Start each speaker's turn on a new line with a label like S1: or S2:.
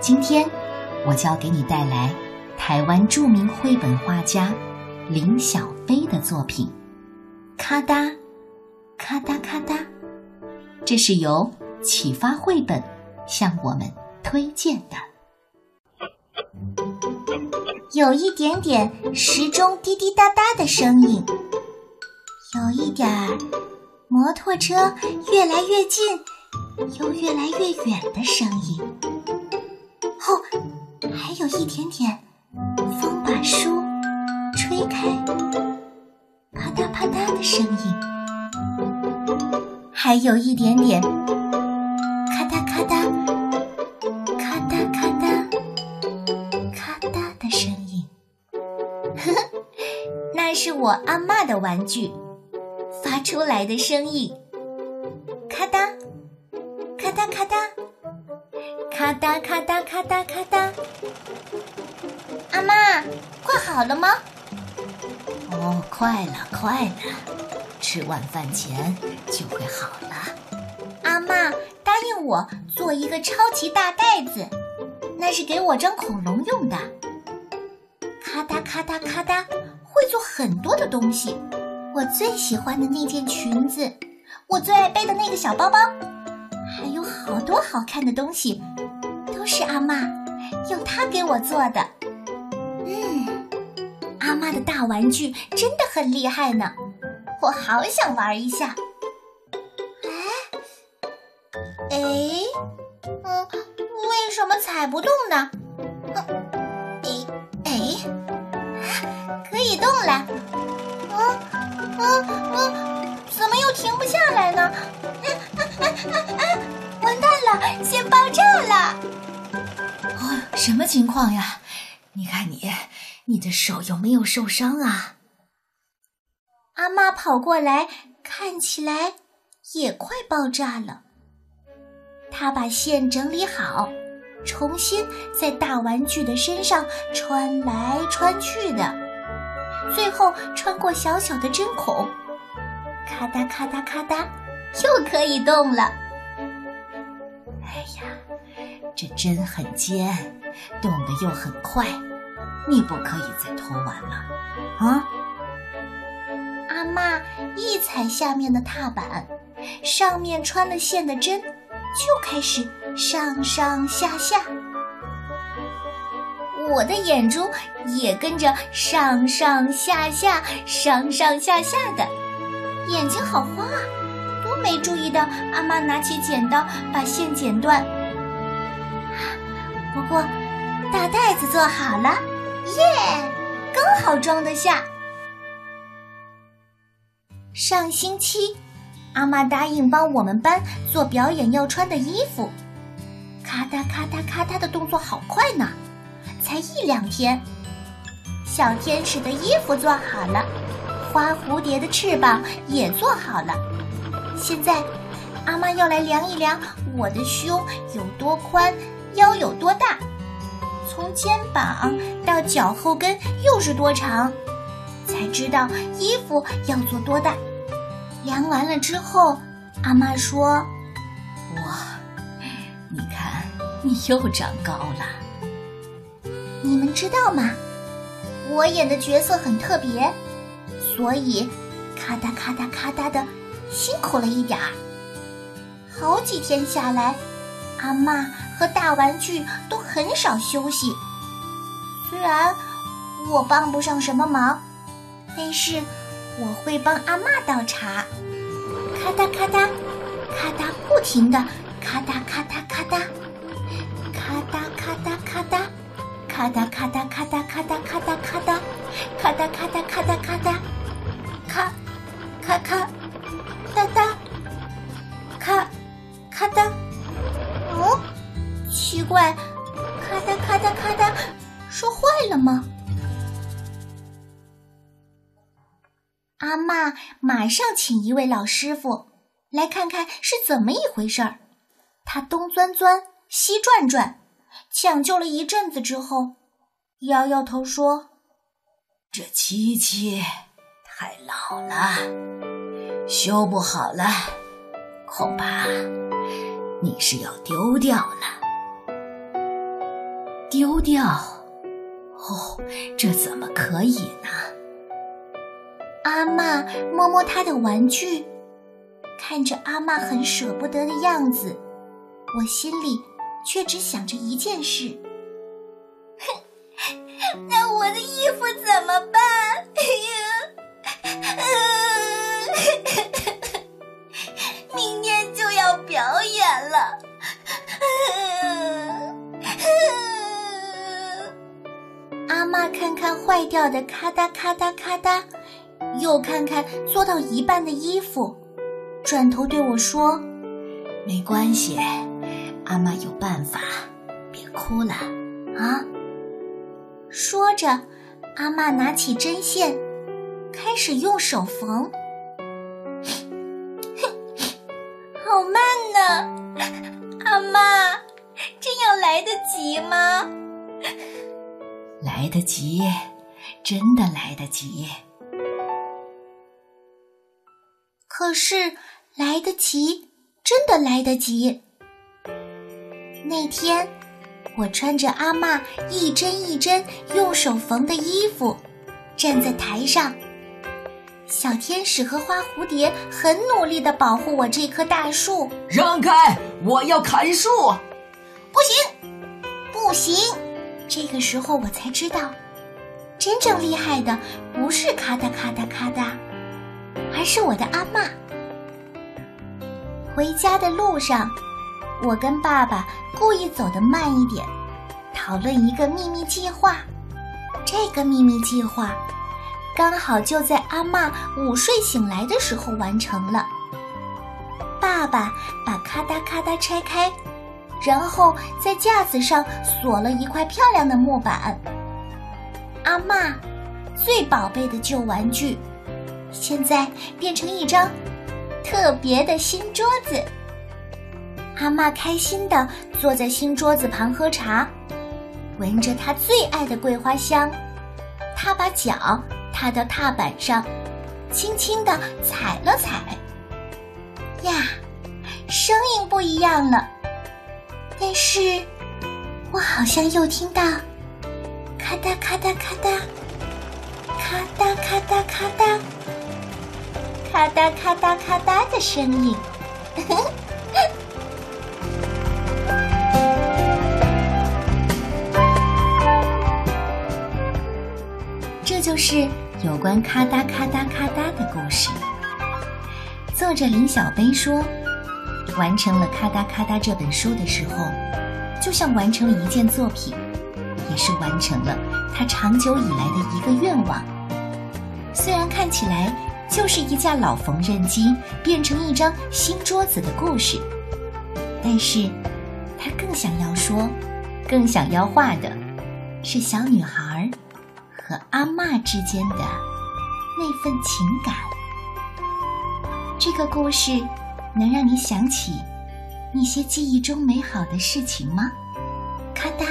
S1: 今天我就要给你带来台湾著名绘本画家林小飞的作品《咔哒咔哒咔哒》，这是由启发绘本向我们推荐的。
S2: 有一点点时钟滴滴答答的声音，有一点儿摩托车越来越近又越来越远的声音。有一点点风把书吹开，啪嗒啪嗒的声音，还有一点点咔嗒咔嗒、咔嗒咔嗒、咔嗒的声音。呵呵，那是我阿妈的玩具发出来的声音，咔嗒，咔嗒咔嗒。咔哒咔哒咔哒咔哒，阿妈，快好了吗？
S1: 哦，快了，快了，吃晚饭前就会好了。
S2: 阿妈答应我做一个超级大袋子，那是给我装恐龙用的。咔哒咔哒咔哒，会做很多的东西。我最喜欢的那件裙子，我最爱背的那个小包包，还有好多好看的东西。是阿妈用它给我做的。嗯，阿妈的大玩具真的很厉害呢，我好想玩一下。哎，哎，嗯，为什么踩不动呢？哎哎，可以动了。嗯嗯嗯，怎么又停不下来呢？完蛋了，先爆炸了！
S1: 什么情况呀？你看你，你的手有没有受伤啊？
S2: 阿妈跑过来，看起来也快爆炸了。她把线整理好，重新在大玩具的身上穿来穿去的，最后穿过小小的针孔，咔嗒咔嗒咔嗒，又可以动了。
S1: 哎呀，这针很尖，动得又很快，你不可以再偷玩了，啊！
S2: 阿妈一踩下面的踏板，上面穿了线的针就开始上上下下，我的眼珠也跟着上上下下、上上下下的，眼睛好花啊！都没注意到阿妈拿起剪刀把线剪断。不过大袋子做好了，耶，刚好装得下。上星期，阿妈答应帮我们班做表演要穿的衣服，咔嗒咔嗒咔嗒的动作好快呢，才一两天，小天使的衣服做好了，花蝴蝶的翅膀也做好了。现在，阿妈要来量一量我的胸有多宽，腰有，膀到脚后跟又是多长。才知道衣服要做多大。量完了之后，阿妈说：“
S1: 哇，你看你又长高了。
S2: 你们知道吗？我演的角色很特别，所以咔嗒咔嗒咔嗒的辛苦了一点儿。好几天下来，阿妈和大玩具都很少休息。虽然我帮不上什么忙。”但是我会帮阿妈倒茶，咔嗒咔嗒，咔嗒不停的咔嗒咔嗒咔嗒，咔嗒咔嗒咔嗒，咔嗒咔嗒咔嗒咔嗒阿妈马上请一位老师傅来看看是怎么一回事儿。他东钻钻，西转转，抢救了一阵子之后，摇摇头说：“
S1: 这机器太老了，修不好了，恐怕你是要丢掉了。”丢掉？哦，这怎么可以呢？
S2: 阿妈摸摸他的玩具，看着阿妈很舍不得的样子，我心里却只想着一件事：那我的衣服怎么办？明天就要表演了。阿妈看看坏掉的咔嗒咔嗒咔嗒，又看看做到一半的衣服，转头对我说：“
S1: 没关系，阿妈有办法，别哭了啊。”
S2: 说着，阿妈拿起针线，开始用手缝。好慢呢，阿妈，这样来得及吗？
S1: 来得及，真的来得及。
S2: 可是来得及，真的来得及。那天，我穿着阿妈一针一针用手缝的衣服，站在台上。小天使和花蝴蝶很努力的保护我这棵大树。
S3: 让开！我要砍树！
S2: 不行，不行！这个时候我才知道，真正厉害的不是咔哒咔哒咔嗒，而是我的阿妈。回家的路上，我跟爸爸故意走得慢一点，讨论一个秘密计划。这个秘密计划。刚好就在阿妈午睡醒来的时候完成了。爸爸把咔嗒咔嗒拆开，然后在架子上锁了一块漂亮的木板。阿妈最宝贝的旧玩具，现在变成一张特别的新桌子。阿妈开心的坐在新桌子旁喝茶，闻着她最爱的桂花香。她把脚。踏到踏板上，轻轻地踩了踩。呀，声音不一样了。但是，我好像又听到咔嗒咔嗒咔嗒的声音。这就是有关咔嗒咔嗒咔嗒的故事。作者林小杯说：“完成了《咔嗒咔嗒》这本书的时候，就像完成了一件作品，也是完成了他长久以来的一个愿望。虽然看起来就是一架老缝纫机变成一张新桌子的故事，但是他更想要说，更想要画的，是小女孩。”和阿妈之间的那份情感，这个故事能让你想起那些记忆中美好的事情吗？咔哒